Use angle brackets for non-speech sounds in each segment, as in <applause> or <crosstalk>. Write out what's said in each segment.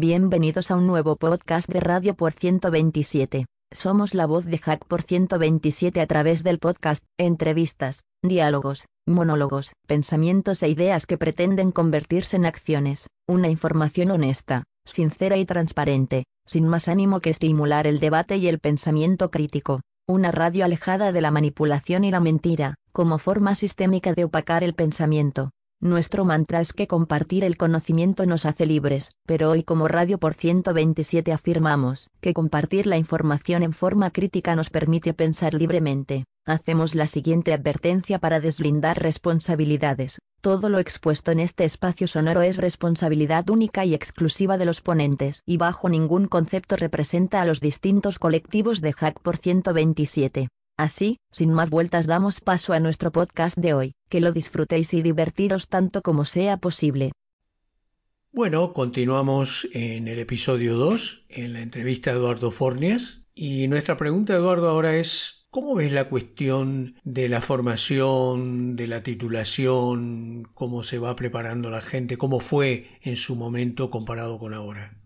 Bienvenidos a un nuevo podcast de Radio por 127. Somos la voz de Hack por 127 a través del podcast, entrevistas, diálogos, monólogos, pensamientos e ideas que pretenden convertirse en acciones, una información honesta, sincera y transparente, sin más ánimo que estimular el debate y el pensamiento crítico. Una radio alejada de la manipulación y la mentira, como forma sistémica de opacar el pensamiento. Nuestro mantra es que compartir el conocimiento nos hace libres, pero hoy como Radio por 127 afirmamos que compartir la información en forma crítica nos permite pensar libremente. Hacemos la siguiente advertencia para deslindar responsabilidades. Todo lo expuesto en este espacio sonoro es responsabilidad única y exclusiva de los ponentes y bajo ningún concepto representa a los distintos colectivos de Hack por 127. Así, sin más vueltas damos paso a nuestro podcast de hoy, que lo disfrutéis y divertiros tanto como sea posible. Bueno, continuamos en el episodio 2, en la entrevista a Eduardo Fornias, y nuestra pregunta, Eduardo, ahora es, ¿cómo ves la cuestión de la formación, de la titulación, cómo se va preparando la gente, cómo fue en su momento comparado con ahora?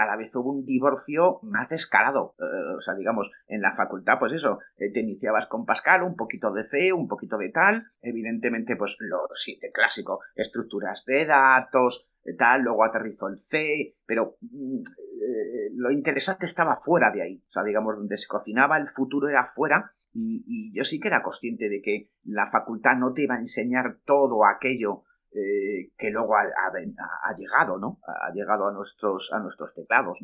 Eh, cada vez hubo un divorcio más descarado. Eh, o sea, digamos, en la facultad, pues eso, eh, te iniciabas con Pascal, un poquito de C, un poquito de tal, evidentemente, pues lo siete clásico, estructuras de datos, tal, luego aterrizó el C, pero mm, lo interesante estaba fuera de ahí. O sea, digamos, donde se cocinaba el futuro era fuera. Y yo sí que era consciente de que la facultad no te iba a enseñar todo aquello eh, que luego ha, llegado, ¿no? Ha llegado a nuestros, a nuestros teclados,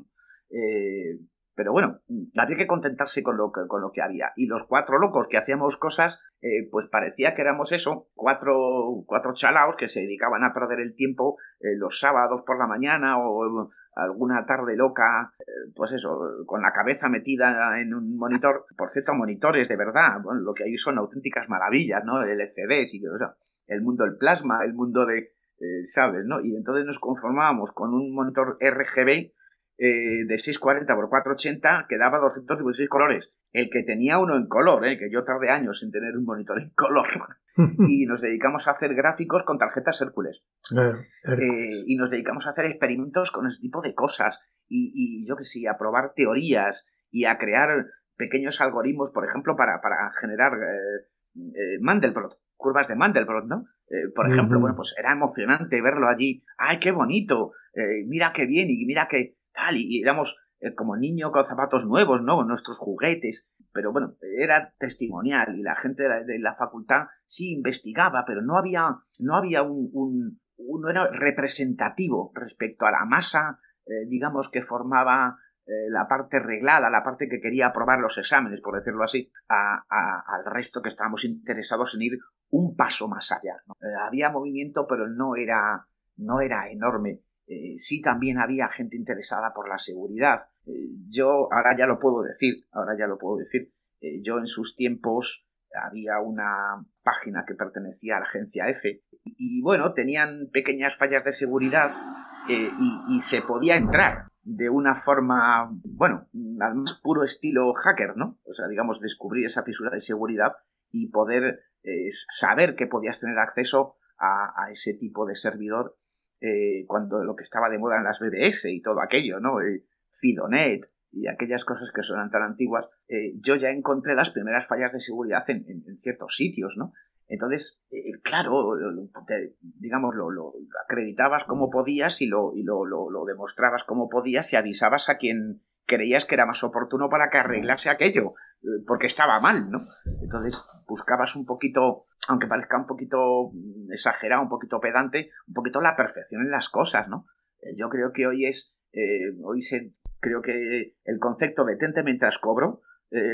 eh, pero bueno, había que contentarse con lo que, con lo que había. Y los cuatro locos que hacíamos cosas, eh, pues parecía que éramos eso, cuatro, cuatro chalaos que se dedicaban a perder el tiempo los sábados por la mañana o alguna tarde loca, pues eso, con la cabeza metida en un monitor. Por cierto, monitores de verdad, lo que hay son auténticas maravillas, ¿no? LCDs y o sea, el mundo del plasma, el mundo de, eh, ¿sabes? ¿no? Y entonces nos conformábamos con un monitor RGB eh, de 640 por 480 que daba 216 colores. El que tenía uno en color, ¿eh? que yo tardé años en tener un monitor en color. <laughs> y nos dedicamos a hacer gráficos con tarjetas Hércules. Eh, y nos dedicamos a hacer experimentos con ese tipo de cosas. Y, y yo que sé, a probar teorías y a crear pequeños algoritmos, por ejemplo, para, para generar Mandelbrot curvas de Mandelbrot, ¿no? Eh, por ejemplo, bueno, pues era emocionante verlo allí. ¡Ay, qué bonito! Eh, mira qué bien y mira qué tal. Y, éramos eh, como niños con zapatos nuevos, ¿no? Nuestros juguetes. Pero bueno, era testimonial y la gente de la, facultad sí investigaba, pero no había, no había un, un, no era representativo respecto a la masa, digamos, que formaba eh, la parte reglada, la parte que quería aprobar los exámenes, por decirlo así, al resto que estábamos interesados en ir un paso más allá. Eh, había movimiento, pero no era, no era enorme. Eh, sí también había gente interesada por la seguridad. yo ahora ya lo puedo decir, ahora ya lo puedo decir. yo en sus tiempos había una página que pertenecía a la agencia F y, bueno, tenían pequeñas fallas de seguridad y se podía entrar de una forma, bueno, al más puro estilo hacker, ¿no? O sea, digamos, descubrir esa fisura de seguridad y poder eh, saber que podías tener acceso a, ese tipo de servidor eh, cuando lo que estaba de moda en las BBS y todo aquello, ¿no? Eh, Fidonet y aquellas cosas que son tan antiguas, yo ya encontré las primeras fallas de seguridad en, en ciertos sitios, ¿no? Entonces, eh, claro, digamos, lo, acreditabas como podías y, lo, y lo, demostrabas como podías y avisabas a quien creías que era más oportuno para que arreglase aquello, eh, porque estaba mal, ¿no? Entonces, buscabas un poquito, aunque parezca un poquito exagerado, un poquito pedante, un poquito la perfección en las cosas, ¿no? Eh, yo creo que hoy es, hoy se, creo que el concepto de tente mientras cobro,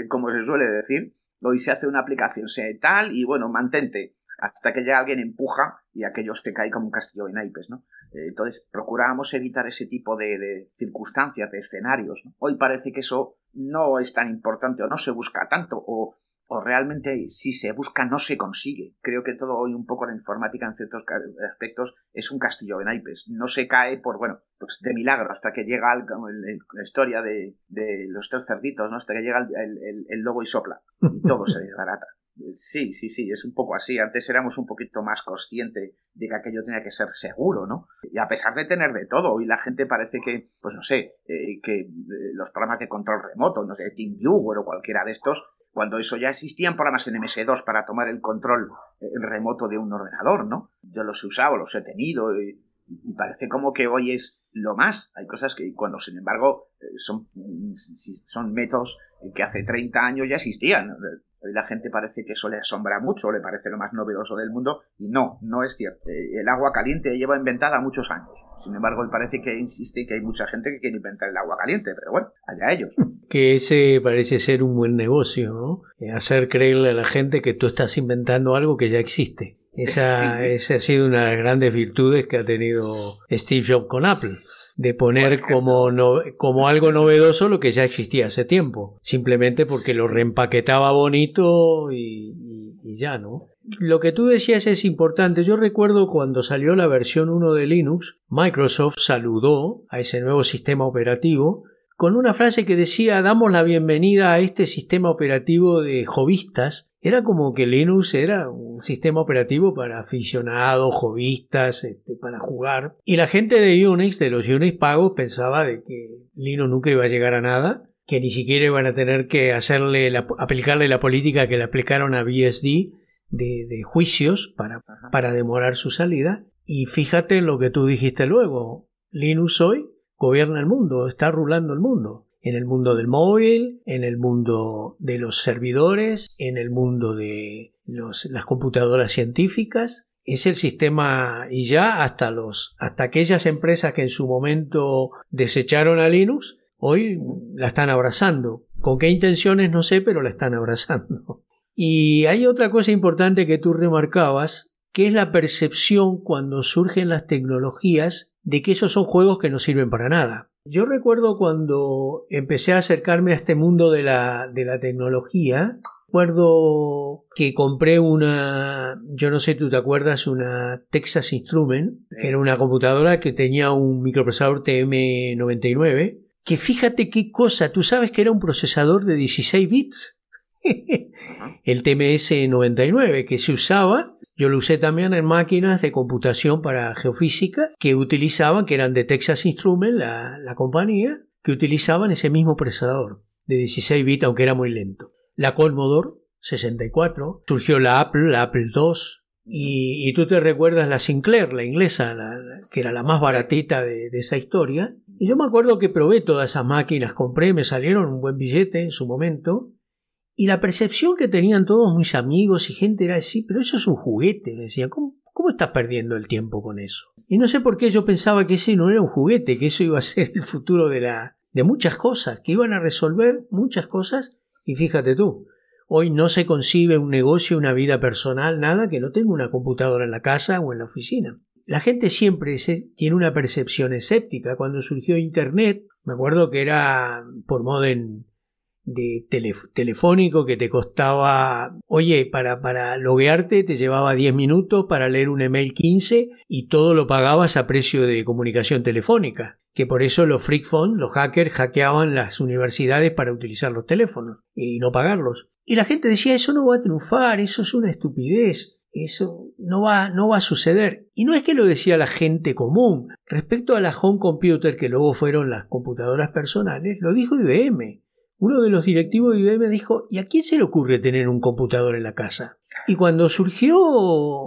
como se suele decir, Hoy se hace una aplicación, se tal, y bueno, mantente hasta que llega alguien empuja y aquellos te cae como un castillo en naipes, ¿no? Eh, entonces, procurábamos evitar ese tipo de, circunstancias, de escenarios. Hoy parece que eso no es tan importante o no se busca tanto o o realmente si se busca no se consigue. Creo que todo hoy un poco la informática en ciertos aspectos es un castillo de naipes. No se cae por, bueno, pues de milagro hasta que llega la historia de, los tres cerditos, ¿no? Hasta que llega el, lobo y sopla y todo se desbarata. Sí, sí, sí, es un poco así. Antes éramos un poquito más conscientes de que aquello tenía que ser seguro, ¿no? Y a pesar de tener de todo, hoy la gente parece que, pues no sé, eh, que eh, los programas de control remoto, no sé, TeamViewer o cualquiera de estos, cuando eso ya existían programas en MS2 para tomar el control eh, remoto de un ordenador, ¿no? Yo los he usado, los he tenido y, parece como que hoy es lo más. Hay cosas que cuando, sin embargo, son, son métodos que hace 30 años ya existían. Hoy la gente parece que eso le asombra mucho, le parece lo más novedoso del mundo, y no, no es cierto. Eh, el agua caliente lleva inventada muchos años. Sin embargo, hoy parece que insiste que hay mucha gente que quiere inventar el agua caliente, pero bueno, allá ellos. <laughs> Que ese parece ser un buen negocio, ¿no? Eh, hacer creerle a la gente que tú estás inventando algo que ya existe. Esa, esa ha sido una de las grandes virtudes que ha tenido Steve Jobs con Apple de poner como, como algo novedoso lo que ya existía hace tiempo, simplemente porque lo reempaquetaba bonito y, y, ya, ¿no? Lo que tú decías es importante. Yo recuerdo cuando salió la versión 1 de Linux, Microsoft saludó a ese nuevo sistema operativo con una frase que decía damos la bienvenida a este sistema operativo de jovistas era como que Linux era un sistema operativo para aficionados, hobbyistas, este, para jugar. Y la gente de Unix, de los Unix pagos, pensaba de que Linux nunca iba a llegar a nada, que ni siquiera iban a tener que hacerle aplicarle la política que le aplicaron a BSD de, de juicios para, para demorar su salida. Y fíjate lo que tú dijiste luego. Linux hoy gobierna el mundo, está rulando el mundo en el mundo del móvil, en el mundo de los servidores, en el mundo de las computadoras científicas. Es el sistema y ya hasta los hasta aquellas empresas que en su momento desecharon a Linux, hoy la están abrazando. ¿Con qué intenciones no sé, pero la están abrazando? Y hay otra cosa importante que tú remarcabas, que es la percepción cuando surgen las tecnologías de que esos son juegos que no sirven para nada. Yo recuerdo cuando empecé a acercarme a este mundo de la, de la tecnología, recuerdo que compré una, yo no sé, tú te acuerdas, una Texas Instrument, que era una computadora que tenía un microprocesador TM99, que fíjate qué cosa, tú sabes que era un procesador de 16 bits. <laughs> el TMS99 que se usaba, yo lo usé también en máquinas de computación para geofísica que utilizaban, que eran de Texas Instruments, la, compañía, que utilizaban ese mismo procesador de 16 bits, aunque era muy lento. La Commodore 64, surgió la Apple, la Apple II, y, y, tú te recuerdas la Sinclair, la inglesa, que era la más baratita de, de, esa historia. Y yo me acuerdo que probé todas esas máquinas, compré, me salieron un buen billete en su momento. Y la percepción que tenían todos mis amigos y gente era decir, pero eso es un juguete. Me decía, ¿cómo, ¿cómo estás perdiendo el tiempo con eso? Y no sé por qué yo pensaba que ese no era un juguete, que eso iba a ser el futuro de, la, de muchas cosas, que iban a resolver muchas cosas. Y fíjate tú, hoy no se concibe un negocio, una vida personal, nada que no tenga una computadora en la casa o en la oficina. La gente siempre tiene una percepción escéptica. Cuando surgió Internet, me acuerdo que era por modem de telefónico que te costaba, oye, para, para loguearte te llevaba 10 minutos, para leer un email 15 y todo lo pagabas a precio de comunicación telefónica. Que por eso los freak phone, los hackers hackeaban las universidades para utilizar los teléfonos y no pagarlos. Y la gente decía, eso no va a triunfar, eso es una estupidez. Eso no va, no va a suceder. Y no es que lo decía la gente común. Respecto a la home computer, que luego fueron las computadoras personales, lo dijo IBM uno de los directivos de IBM dijo, ¿y a quién se le ocurre tener un computador en la casa? Y cuando surgió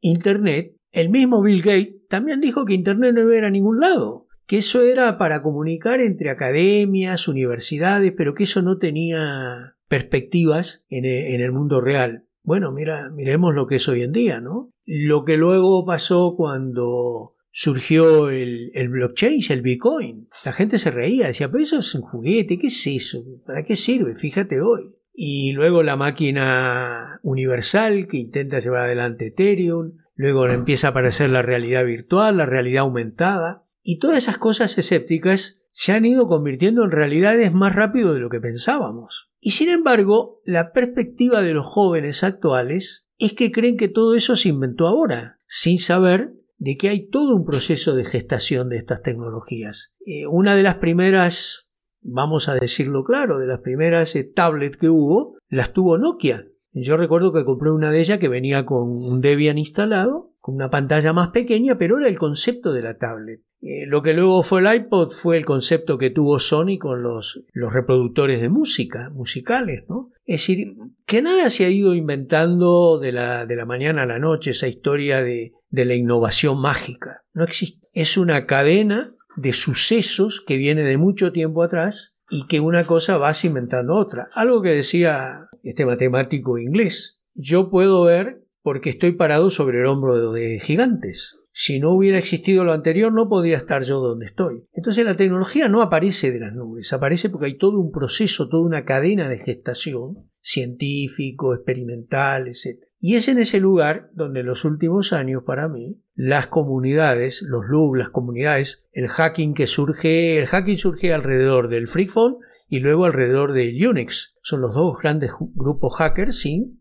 Internet, el mismo Bill Gates también dijo que Internet no iba a a ningún lado, que eso era para comunicar entre academias, universidades, pero que eso no tenía perspectivas en e, el mundo real. Bueno, mira, miremos lo que es hoy en día, ¿no? Lo que luego pasó cuando surgió el, el, blockchain, el Bitcoin. La gente se reía, decía, pero eso es un juguete, ¿qué es eso? ¿Para qué sirve? Fíjate hoy. Y luego la máquina universal que intenta llevar adelante Ethereum, luego empieza a aparecer la realidad virtual, la realidad aumentada, y todas esas cosas escépticas se han ido convirtiendo en realidades más rápido de lo que pensábamos. Y sin embargo, la perspectiva de los jóvenes actuales es que creen que todo eso se inventó ahora, sin saber de que hay todo un proceso de gestación de estas tecnologías. Eh, una de las primeras, vamos a decirlo claro, de las primeras eh, tablets que hubo, las tuvo Nokia. Yo recuerdo que compré una de ellas que venía con un Debian instalado, una pantalla más pequeña, pero era el concepto de la tablet. Eh, lo que luego fue el iPod fue el concepto que tuvo Sony con los, los reproductores de música, musicales, ¿no? Es decir, que nada se ha ido inventando de la, de la mañana a la noche, esa historia de, de la innovación mágica. No existe. Es una cadena de sucesos que viene de mucho tiempo atrás y que una cosa va inventando otra. Algo que decía este matemático inglés. Yo puedo ver porque estoy parado sobre el hombro de gigantes. Si no hubiera existido lo anterior, no podría estar yo donde estoy. Entonces la tecnología no aparece de las nubes, aparece porque hay todo un proceso, toda una cadena de gestación científico, experimental, etc. Y es en ese lugar donde en los últimos años, para mí, las comunidades, los LUB, las comunidades, el hacking que surge, el hacking surge alrededor del FreeFone y luego alrededor de Unix. Son los dos grandes grupos hackers, sí.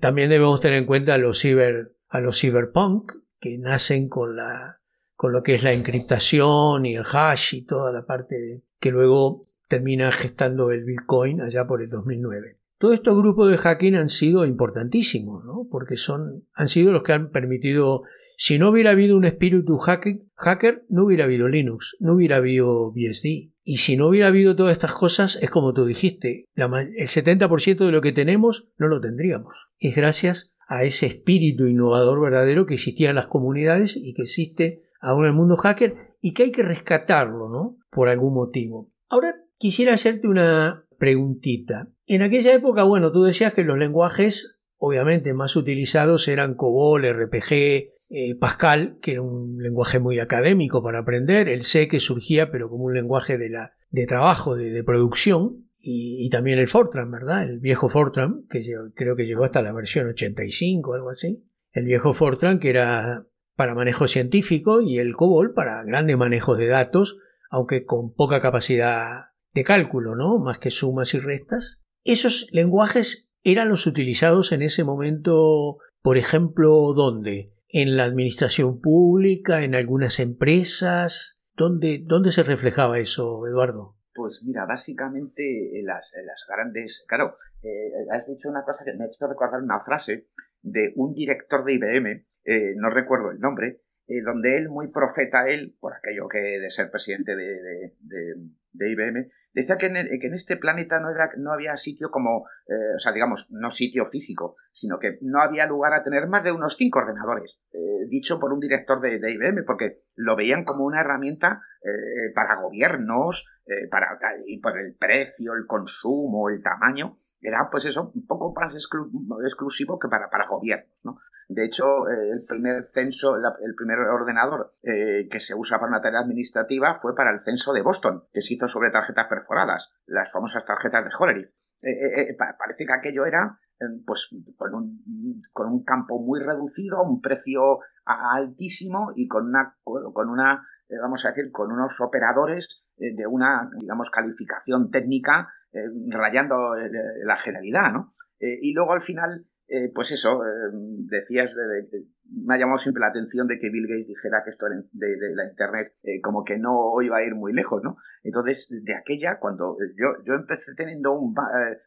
También debemos tener en cuenta a los ciber, a los cyberpunk, que nacen con la con lo que es la encriptación y el hash y toda la parte que luego termina gestando el Bitcoin allá por el 2009. Todos estos grupos de hacking han sido importantísimos, ¿no? Porque son, han sido los que han permitido, si no hubiera habido un espíritu hacker, hacker, no hubiera habido Linux, no hubiera habido BSD. Y si no hubiera habido todas estas cosas, es como tú dijiste, el 70% de lo que tenemos no lo tendríamos. Es gracias a ese espíritu innovador verdadero que existía en las comunidades y que existe aún en el mundo hacker y que hay que rescatarlo, ¿no? Por algún motivo. Ahora quisiera hacerte una preguntita. En aquella época, bueno, tú decías que los lenguajes obviamente más utilizados eran COBOL, RPG, eh, Pascal, que era un lenguaje muy académico para aprender, el C que surgía pero como un lenguaje de, la, de trabajo, de, producción, y, también el Fortran, ¿verdad? El viejo Fortran, que creo que llegó hasta la versión 85 o algo así. El viejo Fortran que era para manejo científico y el COBOL para grandes manejos de datos, aunque con poca capacidad de cálculo, ¿no? Más que sumas y restas. Esos lenguajes eran los utilizados en ese momento, por ejemplo, ¿dónde? En la administración pública, en algunas empresas. ¿Dónde, dónde se reflejaba eso, Eduardo? Pues mira, básicamente las, las grandes... Claro, eh, has dicho una cosa que me ha hecho recordar una frase de un director de IBM, eh, no recuerdo el nombre, eh, donde él, muy profeta él, por aquello que de ser presidente de, de, IBM, decía que en, que en, este planeta no, era, no había sitio como, o sea, digamos, no sitio físico, sino que no había lugar a tener más de unos cinco ordenadores, dicho por un director de, IBM, porque lo veían como una herramienta para gobiernos, eh, para, y por el precio, el consumo, el tamaño, era pues eso, un poco más exclusivo que para, para gobiernos. ¿no? De hecho, eh, el primer censo, el primer ordenador eh, que se usa para una tarea administrativa fue para el censo de Boston, que se hizo sobre tarjetas perforadas, las famosas tarjetas de Hollerith. parece que aquello era pues con un, con un campo muy reducido, un precio altísimo y con una, con una vamos a decir, con unos operadores eh, de una, digamos, calificación técnica eh, rayando eh, la generalidad, ¿no? y luego al final, pues eso, decías, me ha llamado siempre la atención de que Bill Gates dijera que esto de, la Internet como que no iba a ir muy lejos, ¿no? Entonces, de aquella, cuando yo, yo empecé teniendo un,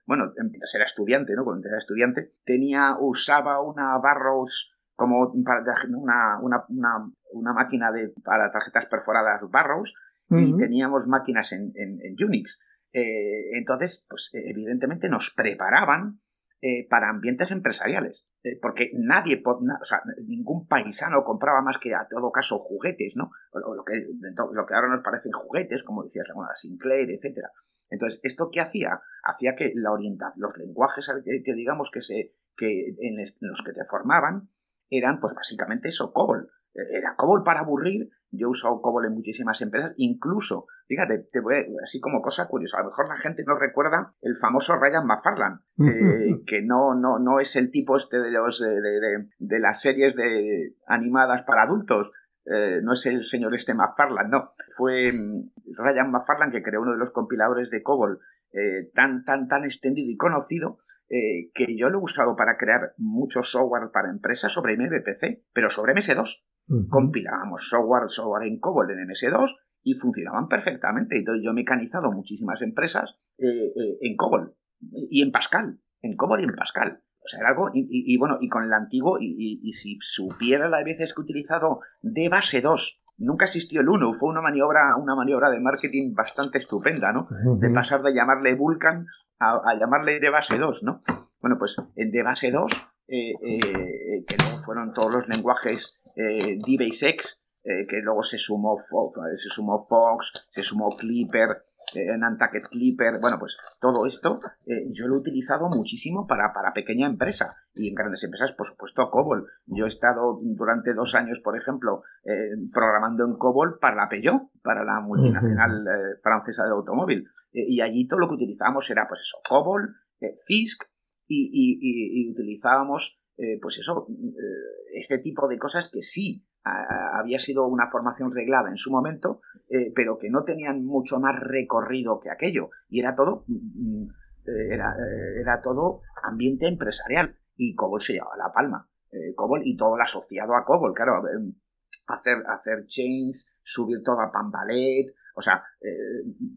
bueno, era estudiante, ¿no? Cuando era estudiante, tenía, usaba una Barrows como una, una, una, una máquina de, para tarjetas perforadas Barrows, y teníamos máquinas en, Unix. Eh, entonces, pues evidentemente nos preparaban eh, para ambientes empresariales, eh, porque nadie, ningún paisano compraba más que a todo caso juguetes, ¿no? O, lo, que, lo que ahora nos parecen juguetes, como decías, la Sinclair, etcétera. Entonces, ¿esto qué hacía? Hacía que la orientación, los lenguajes que, digamos que se, que en los que te formaban, eran pues básicamente eso, COBOL. Era COBOL para aburrir. Yo he usado COBOL en muchísimas empresas, incluso, fíjate, te voy así como cosa curiosa, a lo mejor la gente no recuerda el famoso Ryan McFarland, <laughs> eh, que no, no, no es el tipo este de, los, de, de, las series de animadas para adultos, eh, no es el señor este McFarland, no, fue mm, Ryan McFarland que creó uno de los compiladores de COBOL eh, tan, tan, tan extendido y conocido que yo lo he usado para crear mucho software para empresas sobre MVPC, pero sobre MS2 compilábamos software, software en COBOL en MS2 y funcionaban perfectamente. Entonces yo he mecanizado muchísimas empresas eh, eh, en COBOL y en Pascal, en COBOL y en Pascal. O sea, era algo, y, bueno, y con el antiguo, y, si supiera las veces que he utilizado de base 2, nunca existió el 1, fue una maniobra, una maniobra de marketing bastante estupenda, ¿no? De pasar de llamarle Vulcan a, llamarle de base 2, ¿no? Bueno, pues en de base 2, eh, eh, que luego fueron todos los lenguajes eh, DBaseX, eh, que luego se sumó, se sumó Fox, se sumó Clipper, eh, Nantucket Clipper, bueno, pues todo esto eh, yo lo he utilizado muchísimo para, para pequeña empresa y en grandes empresas, por supuesto, COBOL. Yo he estado durante dos años, por ejemplo, eh, programando en COBOL para la Peugeot, para la multinacional francesa del automóvil. y allí todo lo que utilizábamos era, pues eso, COBOL, CISC y, y utilizábamos, pues eso, este tipo de cosas que sí había sido una formación reglada en su momento, eh, pero que no tenían mucho más recorrido que aquello. Y era todo, mm, mm, eh, era, eh, era, todo ambiente empresarial. Y Cobol se llevaba la palma. Cobol y todo lo asociado a Cobol, claro. Hacer, hacer chains, subir todo a Pambalet, o sea,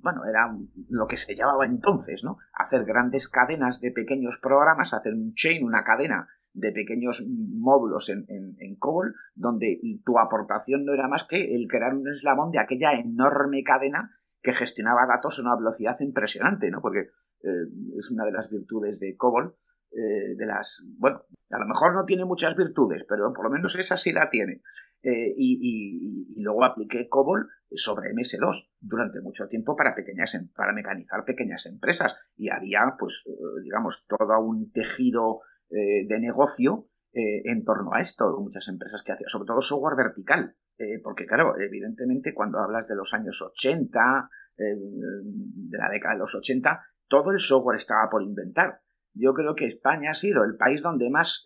bueno, era lo que se llamaba entonces, ¿no? Hacer grandes cadenas de pequeños programas, hacer un chain, una cadena de pequeños módulos en, en, COBOL, donde tu aportación no era más que el crear un eslabón de aquella enorme cadena que gestionaba datos a una velocidad impresionante, ¿no? Porque eh, es una de las virtudes de COBOL, eh, de las, bueno, a lo mejor no tiene muchas virtudes, pero por lo menos esa sí la tiene. Eh, y, y, luego apliqué COBOL sobre MS2 durante mucho tiempo para pequeñas, em, para mecanizar pequeñas empresas y había, pues, digamos, todo un tejido eh, de negocio eh, en torno a esto. Muchas empresas que hacían, sobre todo software vertical. Eh, porque, claro, evidentemente, cuando hablas de los años 80, de la década de los 80, todo el software estaba por inventar. Yo creo que España ha sido el país donde más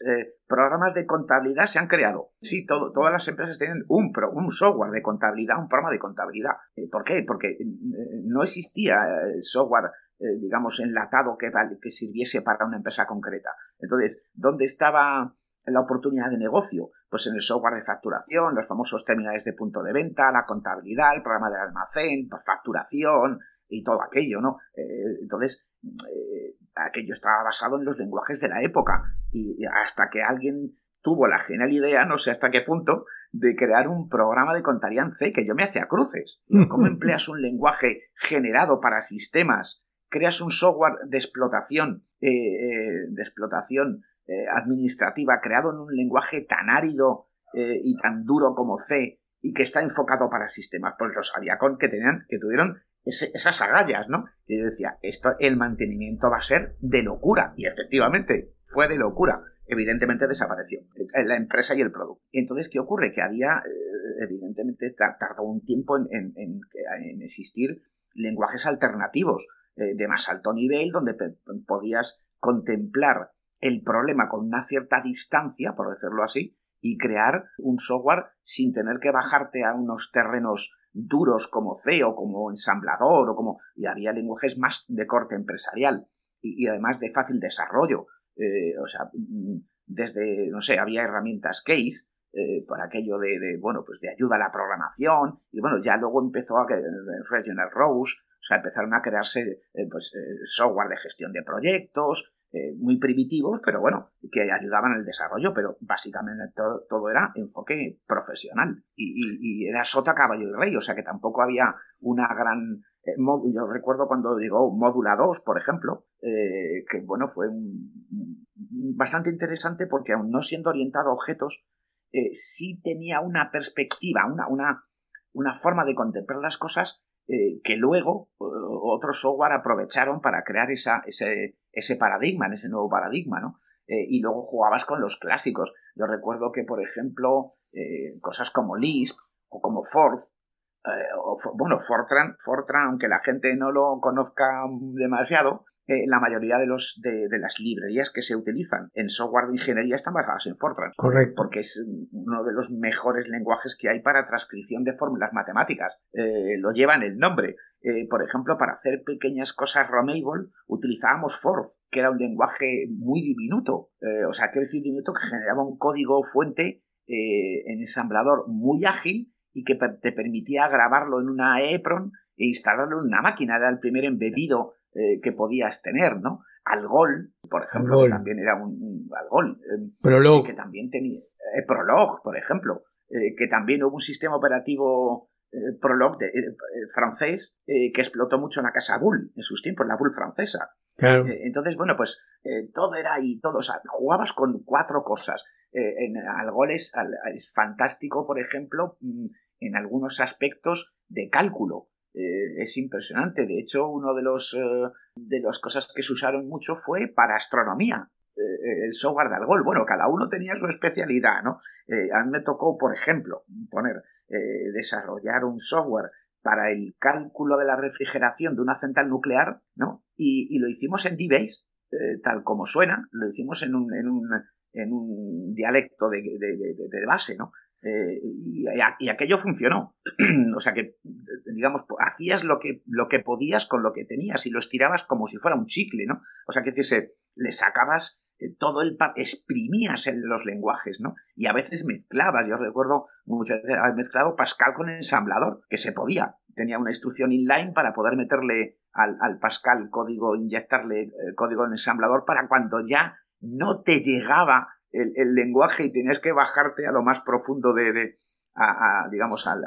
programas de contabilidad se han creado. Sí, todas las empresas tienen un, un software de contabilidad, un programa de contabilidad. ¿Por qué? Porque no existía software digamos, enlatado que, que sirviese para una empresa concreta. Entonces, ¿dónde estaba la oportunidad de negocio? Pues en el software de facturación, los famosos terminales de punto de venta, la contabilidad, el programa del almacén, pues, facturación y todo aquello, ¿no? Eh, entonces, eh, aquello estaba basado en los lenguajes de la época y hasta que alguien tuvo la genial idea, no sé hasta qué punto, de crear un programa de contabilidad en C que yo me hacía cruces. <laughs> ¿Cómo empleas un lenguaje generado para sistemas creas un software de explotación, eh, eh, de explotación eh, administrativa creado en un lenguaje tan árido y tan duro como C y que está enfocado para sistemas, pues los sabía con que tenían, que tuvieron esas agallas, ¿no? Y yo decía, esto, el mantenimiento va a ser de locura. Y efectivamente, fue de locura. Evidentemente desapareció la empresa y el producto. Entonces, ¿qué ocurre? Que había, evidentemente, tardó un tiempo en, en existir lenguajes alternativos eh, de más alto nivel, donde podías contemplar el problema con una cierta distancia, por decirlo así, y crear un software sin tener que bajarte a unos terrenos duros como C o como ensamblador o como... y había lenguajes más de corte empresarial y, además de fácil desarrollo. Eh, o sea, mm, desde, no sé, había herramientas case eh, por aquello de, bueno, pues de ayuda a la programación y bueno, ya luego empezó a que Regional Rose o sea, empezaron a crearse eh, pues, eh, software de gestión de proyectos, eh, muy primitivos, pero bueno, que ayudaban al desarrollo, pero básicamente todo, era enfoque profesional. Y, era sota, caballo y rey, o sea que tampoco había una gran... yo recuerdo cuando llegó Módula 2, por ejemplo, que bueno, fue bastante interesante porque aún no siendo orientado a objetos, sí tenía una perspectiva, una, una, una forma de contemplar las cosas eh, que luego eh, otros software aprovecharon para crear esa, ese, ese paradigma, ese nuevo paradigma, ¿no? Eh, y luego jugabas con los clásicos. Yo recuerdo que, por ejemplo, cosas como Lisp o como Forth, o, bueno, Fortran, Fortran, aunque la gente no lo conozca demasiado, eh, la mayoría de, los, de, las librerías que se utilizan en software de ingeniería están basadas en Fortran. Correcto. Porque es uno de los mejores lenguajes que hay para transcripción de fórmulas matemáticas. Eh, lo llevan el nombre. Eh, por ejemplo, para hacer pequeñas cosas Romable utilizábamos Forth, que era un lenguaje muy diminuto. o sea, quiero decir diminuto que generaba un código fuente en ensamblador muy ágil y que te permitía grabarlo en una EPRON e instalarlo en una máquina. Era el primer embebido eh, que podías tener, ¿no? Algol, por ejemplo, que también era un, Algol, Prolog. que también tenía Prolog, por ejemplo, que también hubo un sistema operativo Prolog de, francés que explotó mucho en la casa Bull en sus tiempos, la Bull francesa. entonces, bueno, pues todo era ahí, todo, jugabas con cuatro cosas. en Algol es, es fantástico, por ejemplo, mm, en algunos aspectos de cálculo. Eh, es impresionante. De hecho, uno de los eh, de las cosas que se usaron mucho fue para astronomía. Eh, el software de Algol. Bueno, cada uno tenía su especialidad, ¿no? a mí me tocó, por ejemplo, poner desarrollar un software para el cálculo de la refrigeración de una central nuclear, ¿no? Y, lo hicimos en D-Base, tal como suena, lo hicimos en un, en un, en un dialecto de, de base, ¿no? Eh, y, aquello funcionó. <clears throat> o sea que, digamos, hacías lo que, lo que podías con lo que tenías y lo estirabas como si fuera un chicle, ¿no? O sea que le sacabas eh, todo el exprimías en los lenguajes, ¿no? Y a veces mezclabas, yo recuerdo muchas veces haber mezclado Pascal con ensamblador, que se podía. Tenía una instrucción inline para poder meterle al, al Pascal código, inyectarle eh, código en ensamblador para cuando ya no te llegaba el, lenguaje y tenías que bajarte a lo más profundo de, a, digamos, al,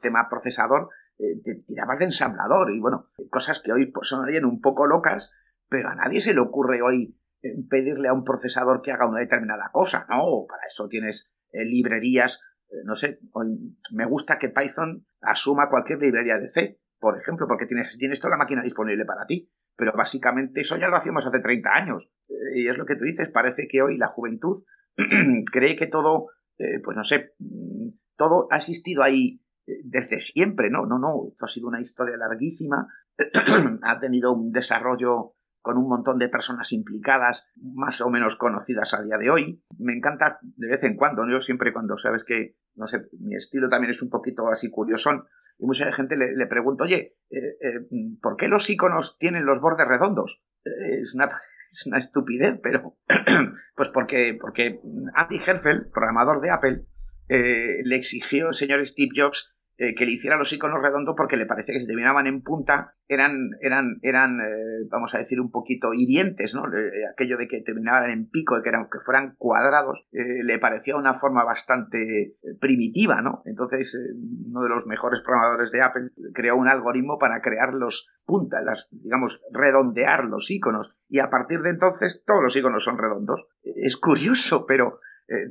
tema procesador, eh, te tirabas de ensamblador y bueno, cosas que hoy pues, sonarían un poco locas, pero a nadie se le ocurre hoy eh, pedirle a un procesador que haga una determinada cosa, ¿no? Para eso tienes eh, librerías, no sé, hoy me gusta que Python asuma cualquier librería de C, por ejemplo, porque tienes, tienes toda la máquina disponible para ti. Pero básicamente eso ya lo hacíamos hace 30 años. Eh, y es lo que tú dices, parece que hoy la juventud <clears throat> cree que todo, eh, pues no sé, mm, todo ha existido ahí eh, desde siempre, ¿no? No, no, esto ha sido una historia larguísima, <clears throat> ha tenido un desarrollo con un montón de personas implicadas, más o menos conocidas a día de hoy. Me encanta de vez en cuando, yo siempre cuando sabes que, no sé, mi estilo también es un poquito así curiosón, y mucha gente le, le pregunta, oye, eh, eh, ¿por qué los iconos tienen los bordes redondos? Eh, es, una, es una estupidez, pero <clears throat> pues porque, porque Andy Herfeld, programador de Apple, le exigió al señor Steve Jobs eh, que le hiciera los iconos redondos porque le parecía que si terminaban en punta eran, eran, eran eh, vamos a decir, un poquito hirientes, ¿no? Eh, aquello de que terminaban en pico, que, eran, que fueran cuadrados, le parecía una forma bastante primitiva, ¿no? Entonces, uno de los mejores programadores de Apple creó un algoritmo para crear los puntas, las, digamos, redondear los iconos, y a partir de entonces todos los iconos son redondos. Es curioso, pero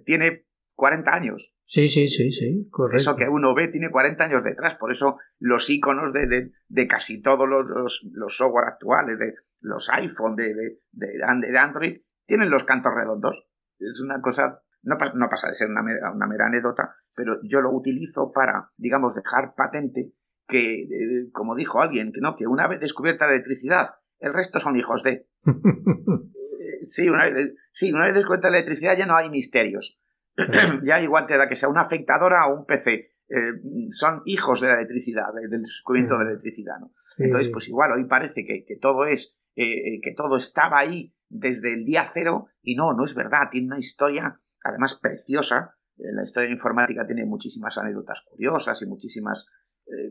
tiene 40 años. Sí, sí, sí, sí, correcto. Eso que uno ve tiene 40 años detrás, por eso los iconos de, de, casi todos los, los, software actuales, de los iPhone, de, de, Android, tienen los cantos redondos. Es una cosa, no, no pasa de ser una mera, una mera anécdota, pero yo lo utilizo para, digamos, dejar patente que, eh, como dijo alguien, que no, que una vez descubierta la electricidad, el resto son hijos de. <laughs> Eh, sí, una vez, sí, una vez descubierta la electricidad ya no hay misterios. <clears throat> ya igual te da que sea una afectadora o un PC. Eh, son hijos de la electricidad, del descubrimiento de la electricidad. ¿no? Entonces, pues igual hoy parece que, todo es, eh, que todo estaba ahí desde el día cero y no, no es verdad. Tiene una historia, además preciosa. Eh, la historia de informática tiene muchísimas anécdotas curiosas y muchísimas,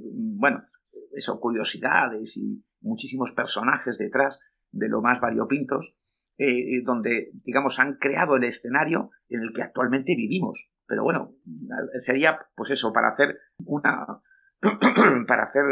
bueno, eso, curiosidades y muchísimos personajes detrás de lo más variopintos. Eh, eh, donde, digamos, han creado el escenario en el que actualmente vivimos. Pero bueno, sería, pues eso, para hacer una, <clears throat> para hacer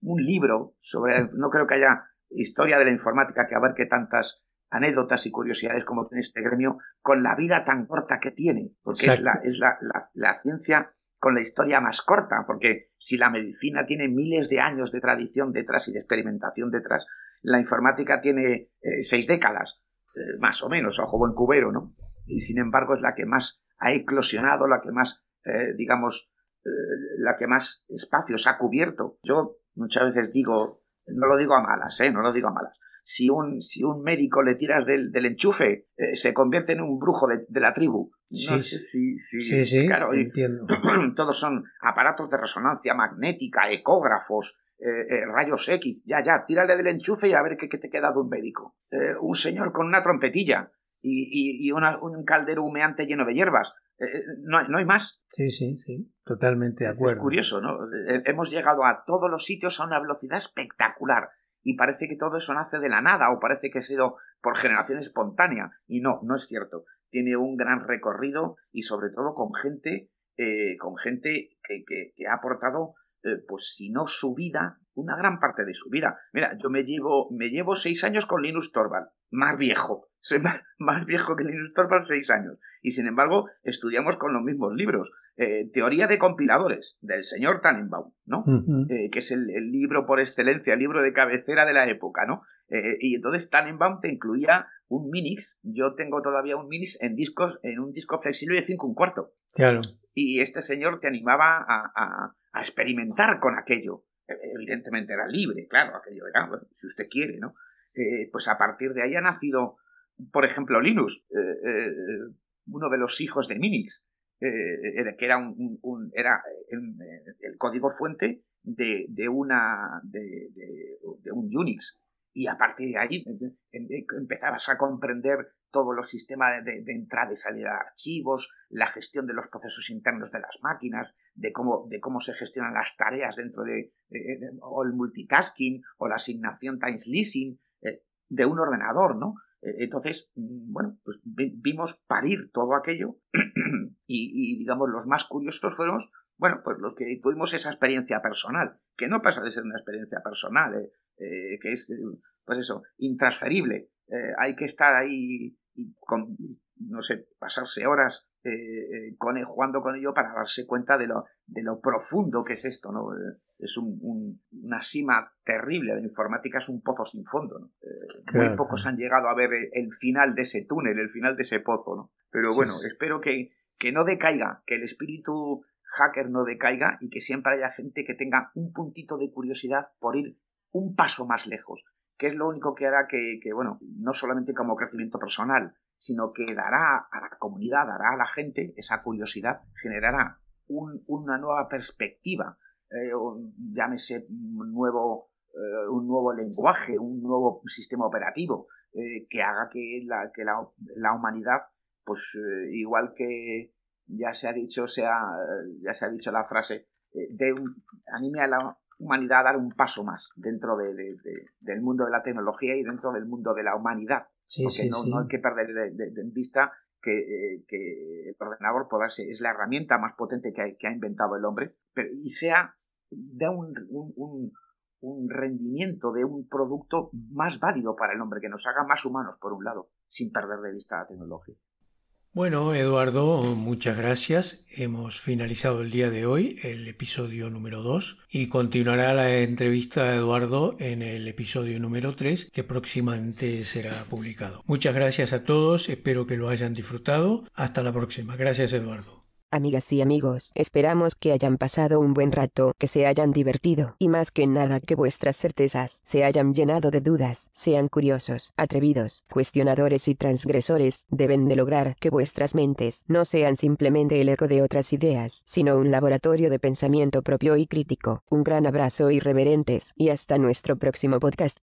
un libro sobre, no creo que haya historia de la informática que abarque tantas anécdotas y curiosidades como tiene este gremio, con la vida tan corta que tiene, porque es, la, es la, la, ciencia con la historia más corta, porque si la medicina tiene miles de años de tradición detrás y de experimentación detrás, la informática tiene eh, seis décadas. Eh, más o menos, ojo buen cubero, ¿no? Y sin embargo es la que más ha eclosionado, la que más, eh, digamos, eh, la que más espacios ha cubierto. Yo muchas veces digo, no lo digo a malas, ¿eh? No lo digo a malas. Si un, si un médico le tiras del, del enchufe, se convierte en un brujo de, la tribu. Sí, sí, sí, sí, claro, entiendo. <clears throat> todos son aparatos de resonancia magnética, ecógrafos, eh, eh, rayos X, ya, ya, tírale del enchufe y a ver qué, te queda de un médico. Eh, un señor con una trompetilla y, un caldero humeante lleno de hierbas. No, no, hay más. Sí, sí, sí, totalmente de acuerdo. Es curioso, ¿no? Hemos llegado a todos los sitios a una velocidad espectacular y parece que todo eso nace de la nada o parece que ha sido por generación espontánea. Y no, no es cierto. Tiene un gran recorrido y sobre todo con gente, con gente que, que, ha aportado, eh, pues si no su vida, una gran parte de su vida. Mira, yo me llevo, me llevo seis años con Linus Torvald, más viejo. Soy más, viejo que Linus Torvald, seis años. Y sin embargo, estudiamos con los mismos libros. Eh, teoría de compiladores, del señor Tannenbaum, ¿no? Eh, que es el, libro por excelencia, el libro de cabecera de la época, ¿no? Eh, y entonces Tannenbaum te incluía un Minix. Yo tengo todavía un Minix en discos, en un disco flexible de 5 un cuarto. Claro. Y este señor te animaba a, experimentar con aquello. Evidentemente era libre, claro, aquello era, si usted quiere, ¿no? pues a partir de ahí ha nacido, por ejemplo, Linux, uno de los hijos de Minix. Eh, que era un, era el, código fuente de, de una de, de, un Unix y a partir de ahí empezabas a comprender todos los sistemas de, entrada y salida de archivos, la gestión de los procesos internos de las máquinas, de cómo, de cómo se gestionan las tareas dentro de, o el multitasking o la asignación time leasing eh, de un ordenador, ¿no? Eh, entonces, mm, bueno, pues vimos parir todo aquello <clears throat> y, digamos, los más curiosos fueron, bueno, pues los que tuvimos esa experiencia personal, que no pasa de ser una experiencia personal, eh, eh, que es, pues eso, intransferible. hay que estar ahí y con, no sé, pasarse horas con jugando con ello para darse cuenta de lo, de lo profundo que es esto, ¿no? es un, una cima terrible. La informática es un pozo sin fondo. ¿no? Eh, muy pocos han llegado a ver el final de ese túnel, el final de ese pozo. ¿no? Pero bueno, espero que, que no decaiga, que el espíritu hacker no decaiga y que siempre haya gente que tenga un puntito de curiosidad por ir un paso más lejos, que es lo único que hará que, bueno, no solamente como crecimiento personal, sino que dará a la comunidad, dará a la gente esa curiosidad, generará un, una nueva perspectiva eh, llámese un nuevo, eh, un nuevo lenguaje, un nuevo sistema operativo, eh, que haga que la, que la, la humanidad, pues igual que ya se ha dicho, sea, ya se ha dicho la frase, de un, anime a la humanidad a dar un paso más dentro de, del mundo de la tecnología y dentro del mundo de la humanidad. porque no, no, hay que perder de, vista que, que, el ordenador pueda ser, es la herramienta más potente que, que ha inventado el hombre pero, y sea un, un, un, rendimiento de un producto más válido para el hombre, que nos haga más humanos, por un lado, sin perder de vista la tecnología. Bueno, Eduardo, muchas gracias. Hemos finalizado el día de hoy el episodio número 2 y continuará la entrevista a Eduardo en el episodio número 3 que próximamente será publicado. Muchas gracias a todos, espero que lo hayan disfrutado. Hasta la próxima. Gracias, Eduardo. Amigas y amigos, esperamos que hayan pasado un buen rato, que se hayan divertido, y más que nada que vuestras certezas se hayan llenado de dudas, sean curiosos, atrevidos, cuestionadores y transgresores, deben de lograr que vuestras mentes no sean simplemente el eco de otras ideas, sino un laboratorio de pensamiento propio y crítico. Un gran abrazo irreverentes, y hasta nuestro próximo podcast.